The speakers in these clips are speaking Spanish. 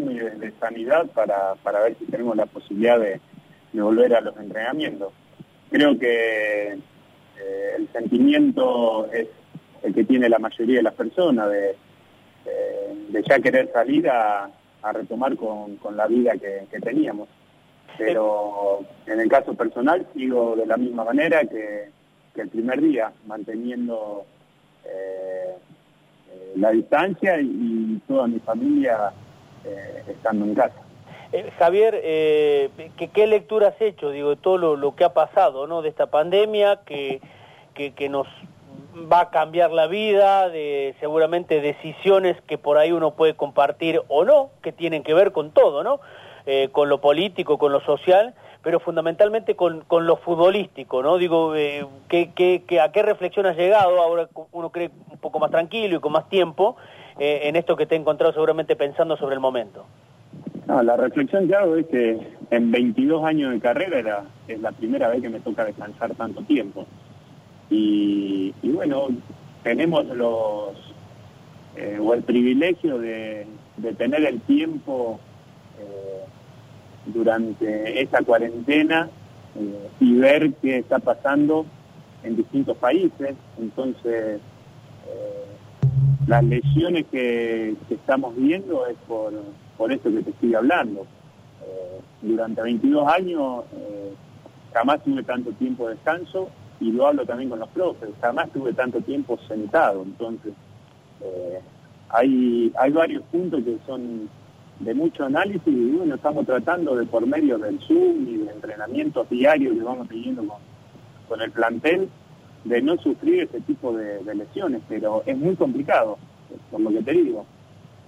y de, sanidad para, para, ver si tenemos la posibilidad de, volver a los entrenamientos. Creo que eh, el sentimiento es el que tiene la mayoría de las personas de, de ya querer salir a, retomar con, la vida que, teníamos. Pero en el caso personal sigo de la misma manera que, el primer día, manteniendo eh, eh, la distancia y, toda mi familia eh, estando en casa. Javier, ¿qué, lectura has hecho, digo, de todo lo, que ha pasado, ¿no? De esta pandemia que, que nos va a cambiar la vida, de seguramente decisiones que por ahí uno puede compartir o no, que tienen que ver con todo, ¿no? Eh, con lo político, con lo social, pero fundamentalmente con, con lo futbolístico, ¿no? Digo, eh, a qué reflexión has llegado? Ahora uno cree un poco más tranquilo y con más tiempo eh, en esto que te he encontrado seguramente pensando sobre el momento. La reflexión que hago es que en 22 años de carrera era, es la primera vez que me toca descansar tanto tiempo. Y, bueno, tenemos los eh, o el privilegio de, tener el tiempo eh, durante esta cuarentena eh, y ver qué está pasando en distintos países. Entonces, las lesiones que, estamos viendo es por, por esto que te estoy hablando. durante 22 años jamás tuve tanto tiempo de descanso y lo hablo también con los profes, jamás tuve tanto tiempo sentado, entonces eh, hay, hay varios puntos que son de mucho análisis y bueno, estamos tratando de por medio del Zoom y de entrenamientos diarios que vamos teniendo con el plantel, de no sufrir ese tipo de, lesiones, pero es muy complicado, por lo que te digo.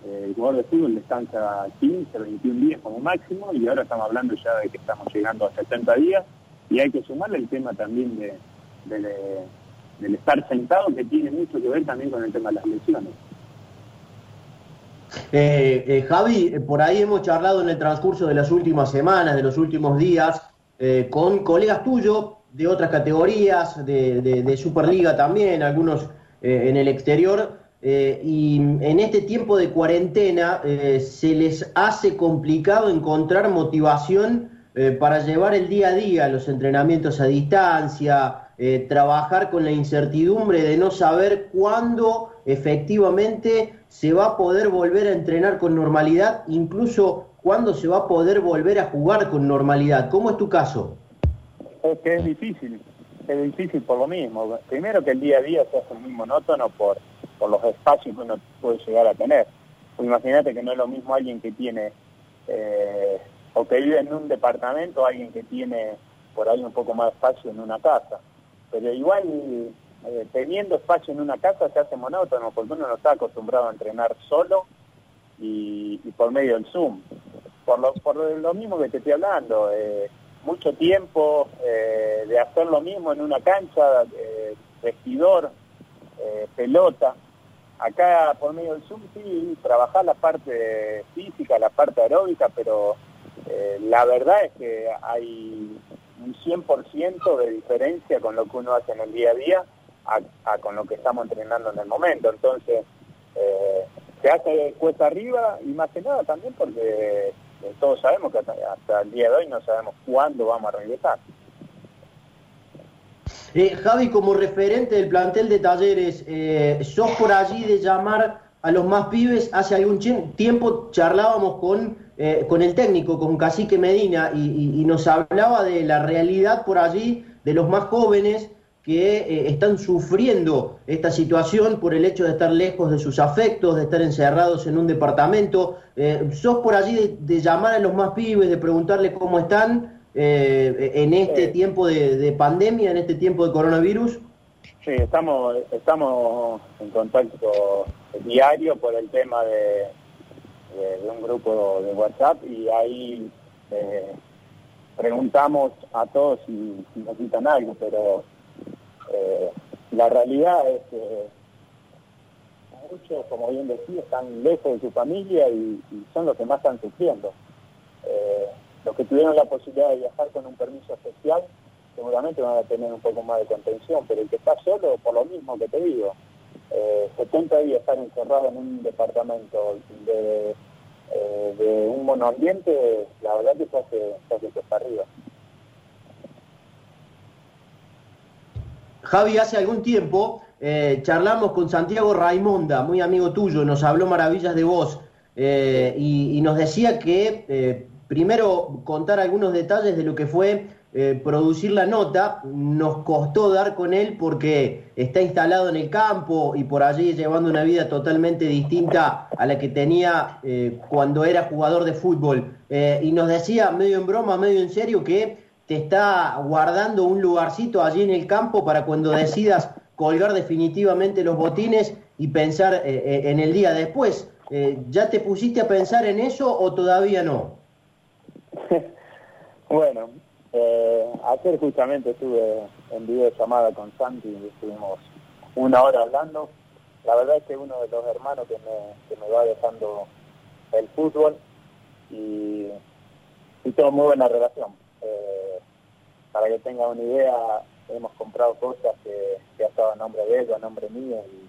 Eh, el jugador de fútbol descansa 15, 21 días como máximo y ahora estamos hablando ya de que estamos llegando a 70 días y hay que sumarle el tema también de, del, estar sentado que tiene mucho que ver también con el tema de las lesiones. Eh, eh, Javi, por ahí hemos charlado en el transcurso de las últimas semanas, de los últimos días, con colegas tuyos de otras categorías, de, Superliga también, algunos en el exterior, y en este tiempo de cuarentena se les hace complicado encontrar motivación para llevar el día a día, los entrenamientos a distancia, eh, trabajar con la incertidumbre de no saber cuándo efectivamente se va a poder volver a entrenar con normalidad, incluso cuándo se va a poder volver a jugar con normalidad. ¿Cómo es tu caso? Es que es difícil, es difícil por lo mismo. Primero que el día a día se hace muy monótono por, por los espacios que uno puede llegar a tener. Pues imagínate que no es lo mismo alguien que tiene eh, o que vive en un departamento, alguien que tiene por ahí un poco más espacio en una casa pero igual eh, teniendo espacio en una casa se hace monótono porque uno no está acostumbrado a entrenar solo y, por medio del Zoom. Por lo, por lo mismo que te estoy hablando, eh, mucho tiempo eh, de hacer lo mismo en una cancha, vestidor, pelota. Acá por medio del Zoom sí, trabajar la parte física, la parte aeróbica, pero la verdad es que hay un 100% de diferencia con lo que uno hace en el día a día a, con lo que estamos entrenando en el momento. Entonces, eh, se hace cuesta arriba y más que nada también porque eh, todos sabemos que hasta, el día de hoy no sabemos cuándo vamos a regresar. Eh, Javi, como referente del plantel de talleres, eh, ¿sos por allí de llamar a los más pibes? Hace algún tiempo charlábamos con eh, con el técnico, con Cacique Medina, y, nos hablaba de la realidad por allí de los más jóvenes que eh, están sufriendo esta situación por el hecho de estar lejos de sus afectos, de estar encerrados en un departamento. Eh, ¿Sos por allí de, llamar a los más pibes, de preguntarles cómo están en este tiempo de, de, pandemia, en este tiempo de coronavirus? Sí, estamos, estamos en contacto diario por el tema de, de, un grupo de WhatsApp y ahí eh, preguntamos a todos si, necesitan algo, pero eh, la realidad es que muchos, como bien decía, están lejos de su familia y, son los que más están sufriendo. Eh, los que tuvieron la posibilidad de viajar con un permiso especial seguramente van a tener un poco más de contención, pero el que está solo, por lo mismo que te digo, eh, 70 días estar encerrado en un departamento de eh, de un monoambiente, la verdad que se hace, se arriba. Javi, hace algún tiempo eh, charlamos con Santiago Raimonda, muy amigo tuyo, nos habló maravillas de vos eh, y, nos decía que eh, primero contar algunos detalles de lo que fue producir la nota, nos costó dar con él porque está instalado en el campo y por allí llevando una vida totalmente distinta a la que tenía cuando era jugador de fútbol. y nos decía, medio en broma, medio en serio, que te está guardando un lugarcito allí en el campo para cuando decidas colgar definitivamente los botines y pensar eh, eh, en el día después. Eh, ¿Ya te pusiste a pensar en eso o todavía no? bueno, ayer justamente estuve en videollamada con Santi y estuvimos una hora hablando. La verdad es que uno de los hermanos que me, que me va dejando el fútbol y, y tengo muy buena relación. Para que tenga una idea, hemos comprado cosas que, que ha estado a nombre de ellos, a nombre mío, y,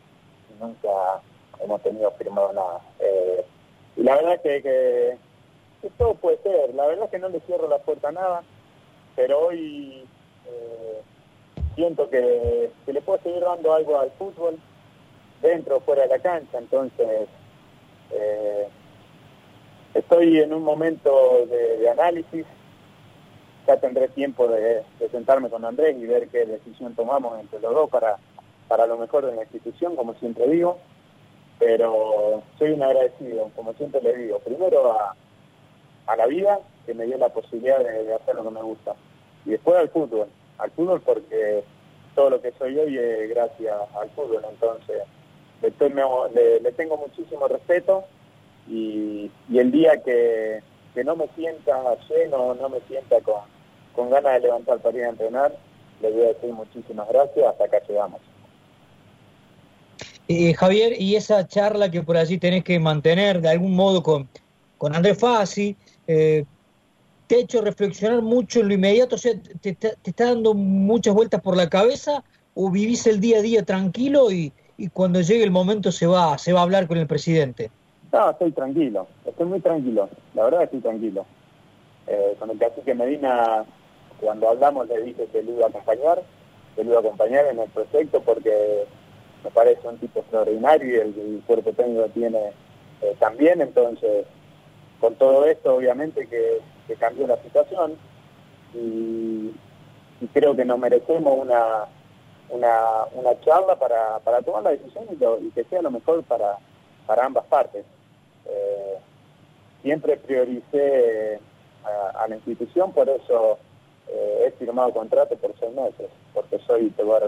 nunca hemos tenido firmado nada. Eh, y la verdad que, que, todo puede ser, la verdad es que no le cierro la puerta a nada, pero hoy eh, siento que, que, le puedo seguir dando algo al fútbol, dentro o fuera de la cancha, entonces eh, estoy en un momento de análisis, ya tendré tiempo de, sentarme con Andrés y ver qué decisión tomamos entre los dos para, para lo mejor de la institución, como siempre digo. Pero soy un agradecido, como siempre le digo, primero a, a la vida, que me dio la posibilidad de, hacer lo que me gusta, y después al fútbol, al fútbol porque todo lo que soy hoy es gracias al fútbol, entonces le, le, tengo muchísimo respeto y, y el día que, que no me sienta lleno, no me sienta con, con ganas de levantar para ir a entrenar, le voy a decir muchísimas gracias, hasta acá llegamos. Eh, Javier, y esa charla que por allí tenés que mantener de algún modo con, con Andrés Fassi, eh, ¿te ha hecho reflexionar mucho en lo inmediato? O sea, te, te, está dando muchas vueltas por la cabeza o vivís el día a día tranquilo y, y cuando llegue el momento se va, se va a hablar con el presidente? No, estoy tranquilo, estoy muy tranquilo, la verdad estoy tranquilo. Eh, con el cacique Medina cuando hablamos le dije que lo iba a acompañar, que lo iba a acompañar en el proyecto porque me parece un tipo extraordinario y el, cuerpo técnico tiene eh, también, entonces con todo esto obviamente que, cambió la situación y, creo que nos merecemos una, una, charla para, para tomar la decisión y, que sea lo mejor para, para ambas partes. Eh, siempre prioricé a, la institución, por eso eh, he firmado contrato por seis meses, porque soy, te voy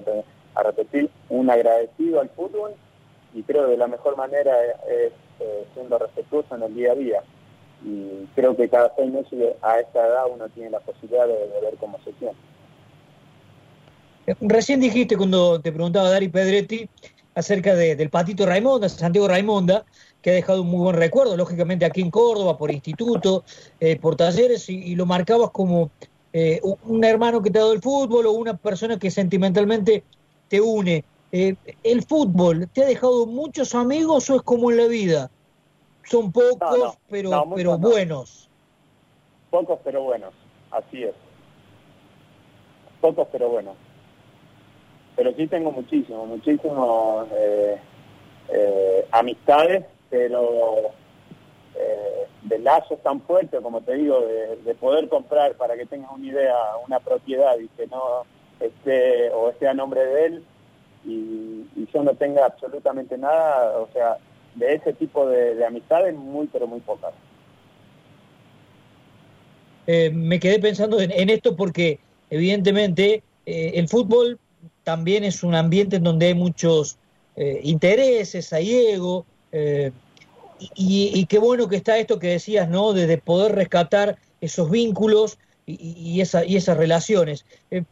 a repetir, un agradecido al fútbol y creo que la mejor manera es, eh, siendo respetuoso en el día a día. Y creo que cada seis meses a esta edad uno tiene la posibilidad de, ver cómo se siente. Recién dijiste cuando te preguntaba Dari Pedretti acerca del patito Raimonda, Santiago Raimonda, que ha dejado un muy buen recuerdo, lógicamente aquí en Córdoba, por instituto, eh, por talleres, y, lo marcabas como eh, un hermano que te ha dado el fútbol o una persona que sentimentalmente te une. Eh, ¿El fútbol te ha dejado muchos amigos o es como en la vida? Son pocos, pero, pero buenos. Pocos, pero buenos, así es. Pocos, pero buenos. Pero sí tengo muchísimos, muchísimos amistades, pero eh, de lazos tan fuertes, como te digo, de, poder comprar, para que tengas una idea, una propiedad y que no esté o esté a nombre de él y, yo no tenga absolutamente nada, o sea, de ese tipo de, amistades muy, pero muy pocas. Eh, me quedé pensando en, esto porque evidentemente eh, el fútbol también es un ambiente en donde hay muchos intereses, hay ego, y, qué bueno que está esto que decías, ¿no? De, poder rescatar esos vínculos y, esa, y esas relaciones. Eh,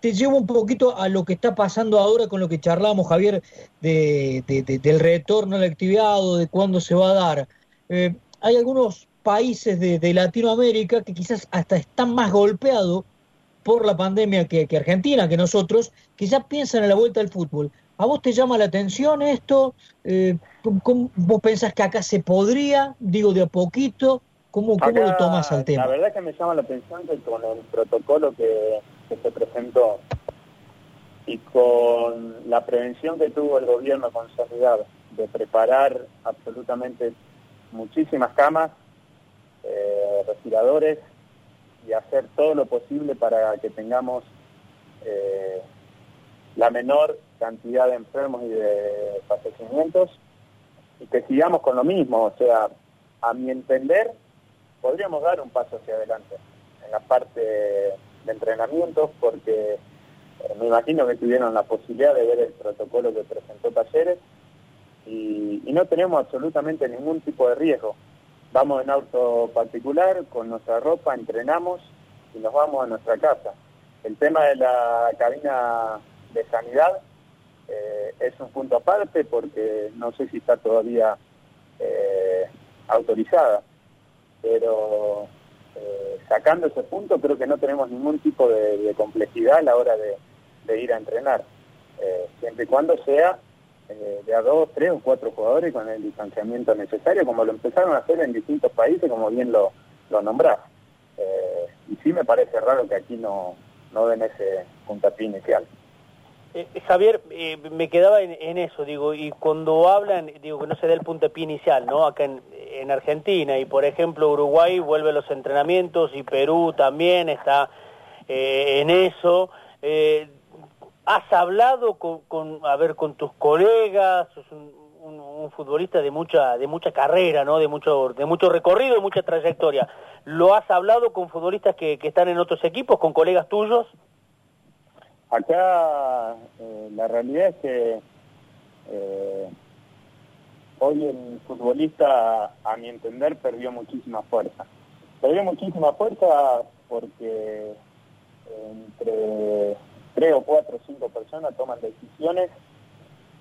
te llevo un poquito a lo que está pasando ahora con lo que charlamos, Javier, de, del retorno a la actividad o de cuándo se va a dar. Eh, hay algunos países de, Latinoamérica que quizás hasta están más golpeados por la pandemia que, Argentina, que nosotros, que ya piensan en la vuelta al fútbol. ¿A vos te llama la atención esto? Eh, ¿Vos pensás que acá se podría, digo de a poquito? ¿Cómo, cómo lo tomas al tema? La verdad que me llama la atención que con el protocolo que, se presentó y con la prevención que tuvo el gobierno con sanidad de preparar absolutamente muchísimas camas, eh, respiradores y hacer todo lo posible para que tengamos eh, la menor cantidad de enfermos y de fallecimientos que sigamos con lo mismo. O sea, a mi entender, podríamos dar un paso hacia adelante en la parte de entrenamientos porque eh, me imagino que tuvieron la posibilidad de ver el protocolo que presentó Talleres y, y no tenemos absolutamente ningún tipo de riesgo. Vamos en auto particular, con nuestra ropa, entrenamos y nos vamos a nuestra casa. El tema de la cabina de sanidad eh, es un punto aparte porque no sé si está todavía eh, autorizada, pero eh, sacando ese punto creo que no tenemos ningún tipo de, complejidad a la hora de, ir a entrenar, siempre y cuando sea de a dos, tres o cuatro jugadores con el distanciamiento necesario, como lo empezaron a hacer en distintos países, como bien lo, lo nombrás. y sí me parece raro que aquí no, no den ese puntapié inicial. Eh, Javier, eh, me quedaba en, eso, digo, y cuando hablan, digo, que no se dé el puntapié inicial, ¿no? Acá en, Argentina, y por ejemplo Uruguay vuelve a los entrenamientos, y Perú también está eh, en eso. ¿Has hablado con, a ver, con tus colegas? Sos un, futbolista de mucha, de mucha carrera, ¿no? De mucho, de mucho recorrido, de mucha trayectoria. ¿Lo has hablado con futbolistas que están en otros equipos, con colegas tuyos? Acá eh, la realidad es que eh, hoy el futbolista, a mi entender, perdió muchísima fuerza. Perdió muchísima fuerza porque entre tres o cuatro o cinco personas toman decisiones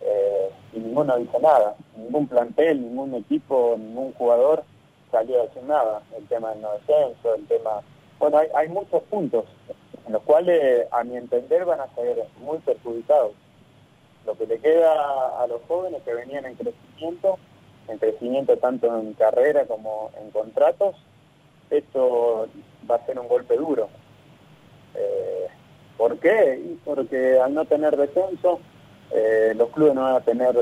eh, y ninguno dice nada. Ningún plantel, ningún equipo, ningún jugador salió a decir nada. El tema del no descenso, el tema... Bueno, hay, muchos puntos los cuales, a mi entender, van a ser muy perjudicados. Lo que le queda a los jóvenes que venían en crecimiento, en crecimiento tanto en carrera como en contratos, esto va a ser un golpe duro. Eh, ¿Por qué? Porque al no tener descenso, eh, los clubes no van a tener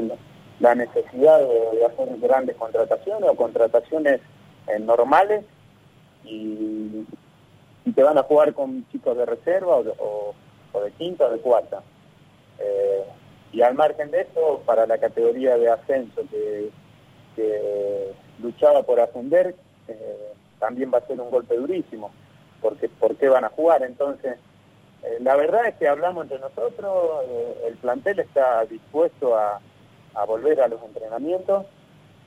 la necesidad de, hacer grandes contrataciones o contrataciones eh, normales y y te van a jugar con chicos de reserva o, de quinta o de cuarta. Eh, y al margen de eso, para la categoría de ascenso que, luchaba por ascender, eh, también va a ser un golpe durísimo, porque ¿por qué van a jugar? Entonces, eh, la verdad es que hablamos entre nosotros, el plantel está dispuesto a, a volver a los entrenamientos,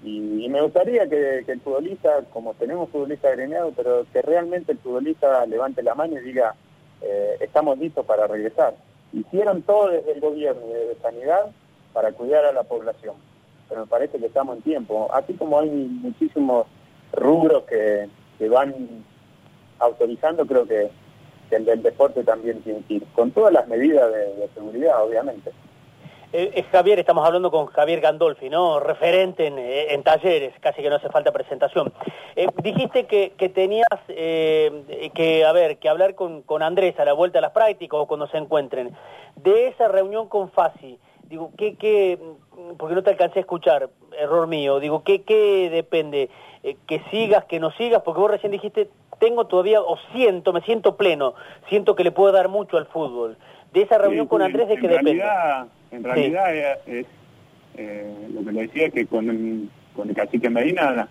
y, me gustaría que, el futbolista, como tenemos futbolista agremiados, pero que realmente el futbolista levante la mano y diga, eh, estamos listos para regresar. Hicieron todo desde el gobierno y desde Sanidad para cuidar a la población, pero me parece que estamos en tiempo. Así como hay muchísimos rubros que, van autorizando, creo que, el del deporte también tiene que ir, con todas las medidas de seguridad, obviamente. Eh, eh, Javier, estamos hablando con Javier Gandolfi, ¿no? Referente en, eh, talleres, casi que no hace falta presentación. dijiste que, tenías que, a ver, que hablar con, Andrés a la vuelta a las prácticas o cuando se encuentren. De esa reunión con Fasi, digo, ¿qué, qué, porque no te alcancé a escuchar, error mío, digo, ¿qué, qué depende? ¿Que sigas, que no sigas? Porque vos recién dijiste, tengo todavía, o siento, me siento pleno, siento que le puedo dar mucho al fútbol. De esa reunión con Andrés, ¿de qué depende? En realidad es, eh, lo que le decía que con con el cacique Medina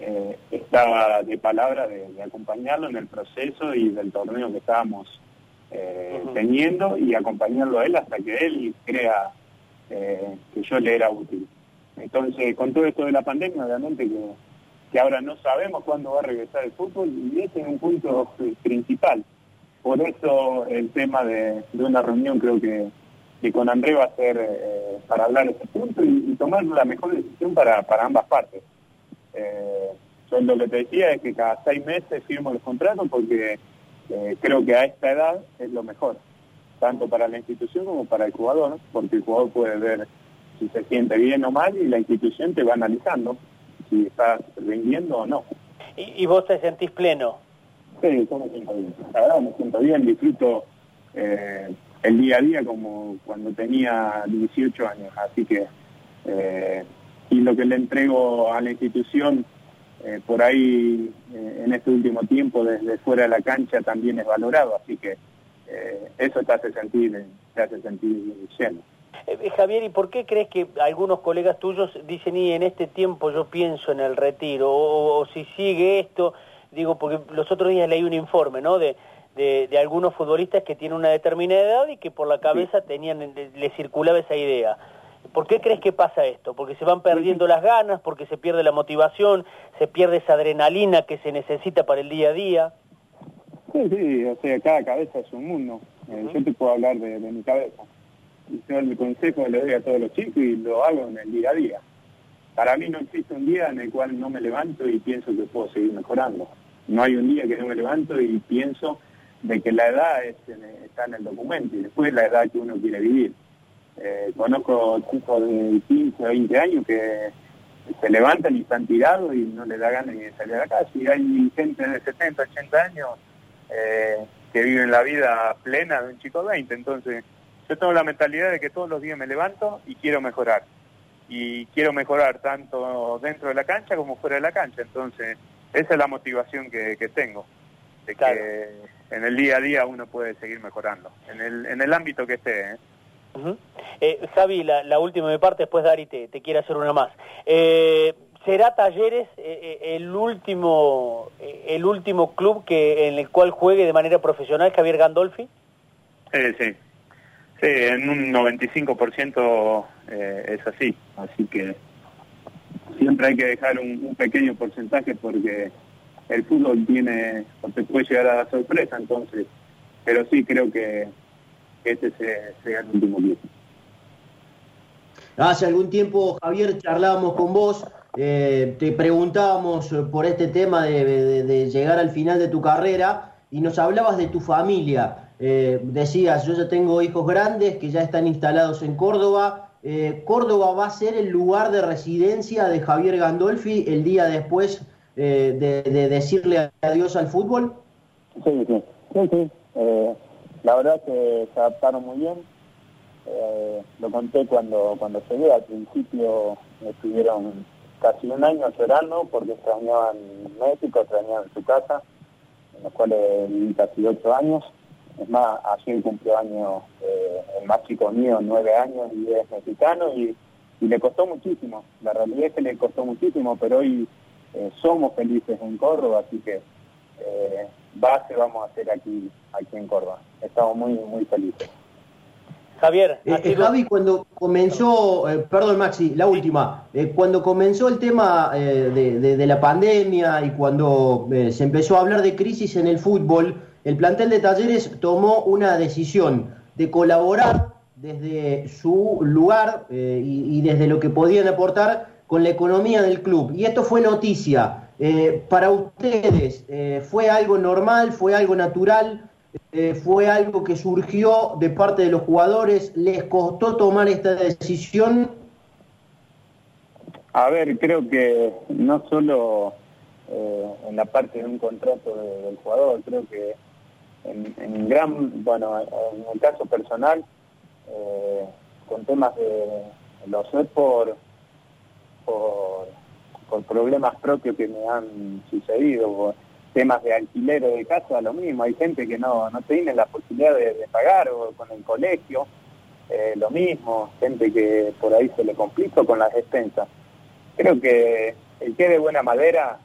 eh, estaba de palabra de, acompañarlo en el proceso y del torneo que estábamos eh, teniendo y acompañarlo a él hasta que él crea que yo le era útil. Entonces, con todo esto de la pandemia, obviamente que, que ahora no sabemos cuándo va a regresar el fútbol y ese es un punto principal. Por eso el tema de una reunión creo que que con André va a ser eh, para hablar ese punto y, tomar la mejor decisión para, ambas partes. Eh, yo lo que te decía es que cada seis meses firmo los contratos porque eh, creo que a esta edad es lo mejor, tanto para la institución como para el jugador, porque el jugador puede ver si se siente bien o mal y la institución te va analizando si estás rindiendo o no. ¿Y, vos te sentís pleno? Sí, yo me siento bien. La verdad me siento bien, disfruto eh, el día a día como cuando tenía 18 años. Así que, eh, y lo que le entrego a la institución eh, por ahí en este último tiempo desde fuera de la cancha también es valorado. Así que eso te hace sentir, te hace sentir lleno. Javier, ¿y por qué crees que algunos colegas tuyos dicen, y en este tiempo yo pienso en el retiro, o si sigue esto, digo, porque los otros días leí un informe, ¿no? De, de, algunos futbolistas que tienen una determinada edad y que por la cabeza tenían, le circulaba esa idea. ¿Por qué crees que pasa esto? ¿Porque se van perdiendo las ganas? ¿Porque se pierde la motivación? ¿Se pierde esa adrenalina que se necesita para el día a día? Sí, sí, o sea, cada cabeza es un mundo. Eh, yo te puedo hablar de, mi cabeza. Y yo el consejo le doy a todos los chicos y lo hago en el día a día. Para mí no existe un día en el cual no me levanto y pienso que puedo seguir mejorando. No hay un día que no me levanto y pienso de que la edad está en el documento y después la edad que uno quiere vivir. Eh, conozco chicos de 15 o 20 años que se levantan y están tirados y no les da ganas de salir a la casa. Y hay gente de 70, 80 años eh, que viven la vida plena de un chico de 20. Entonces, yo tengo la mentalidad de que todos los días me levanto y quiero mejorar. Y quiero mejorar tanto dentro de la cancha como fuera de la cancha. Entonces, esa es la motivación que, tengo, de que en el día a día uno puede seguir mejorando, en el, en el ámbito que esté. ¿eh? eh Javi, la, última de mi parte, después Dari te, te quiere hacer una más. Eh, ¿Será Talleres eh, el último el último club que en el cual juegue de manera profesional Javier Gandolfi? sí, sí, en un 95% es así, así que siempre hay que dejar un, pequeño porcentaje porque el fútbol tiene, o te puede llegar a la sorpresa, entonces, pero sí creo que, este sea, el último día. Hace algún tiempo, Javier, charlábamos con vos, eh, te preguntábamos por este tema de, llegar al final de tu carrera y nos hablabas de tu familia. Eh, decías, yo ya tengo hijos grandes que ya están instalados en Córdoba, eh, Córdoba va a ser el lugar de residencia de Javier Gandolfi el día después eh, de, decirle adiós al fútbol? Sí, sí, sí, eh, la verdad que se adaptaron muy bien. lo conté cuando, cuando llegué, al principio estuvieron casi un año llorando porque extrañaban México, extrañaban su casa, en los cuales viví casi ocho años es más, ayer cumplió años eh, el más chico mío, nueve años, y es mexicano, y, le costó muchísimo. La realidad es que le costó muchísimo, pero hoy eh, somos felices en Córdoba, así que eh, base vamos a hacer aquí, aquí en Córdoba. Estamos muy, muy felices. Javier. Javi, cuando comenzó, perdón Maxi, la última, cuando comenzó el tema de, de, la pandemia y cuando se empezó a hablar de crisis en el fútbol, el plantel de Talleres tomó una decisión de colaborar desde su lugar eh, y, desde lo que podían aportar con la economía del club. Y esto fue noticia. Eh, para ustedes, eh, ¿fue algo normal? ¿Fue algo natural? ¿Fue algo que surgió de parte de los jugadores? ¿Les costó tomar esta decisión? A ver, creo que no solo en la parte de un contrato del jugador, creo que en, gran, bueno, en el caso personal, eh, con temas de, lo sé por, por, problemas propios que me han sucedido, por temas de alquiler de casa, lo mismo, hay gente que no, no tiene la posibilidad de, pagar, o con el colegio, eh, lo mismo, gente que por ahí se le complica con las expensas. Creo que el que de buena madera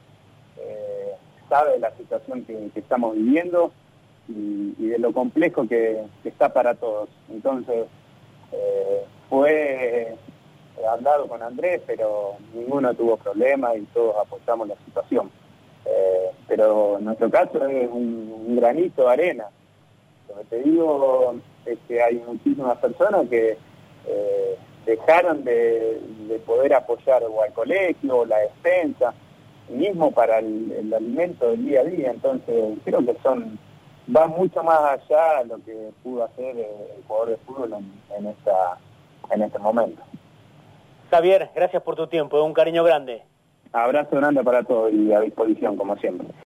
eh, sabe la situación que estamos viviendo y, de lo complejo que, está para todos. Entonces, eh, fue hablado con Andrés, pero ninguno tuvo problema y todos apoyamos la situación. Eh, pero en nuestro caso es un, granito de arena. Lo que te digo es que hay muchísimas personas que eh, dejaron de, poder apoyar o al colegio o la defensa, mismo para el, el alimento del día a día. Entonces, creo que son va mucho más allá de lo que pudo hacer el jugador de fútbol en, esta, en este momento. Javier, gracias por tu tiempo, un cariño grande. Abrazo grande para todos y a disposición, como siempre.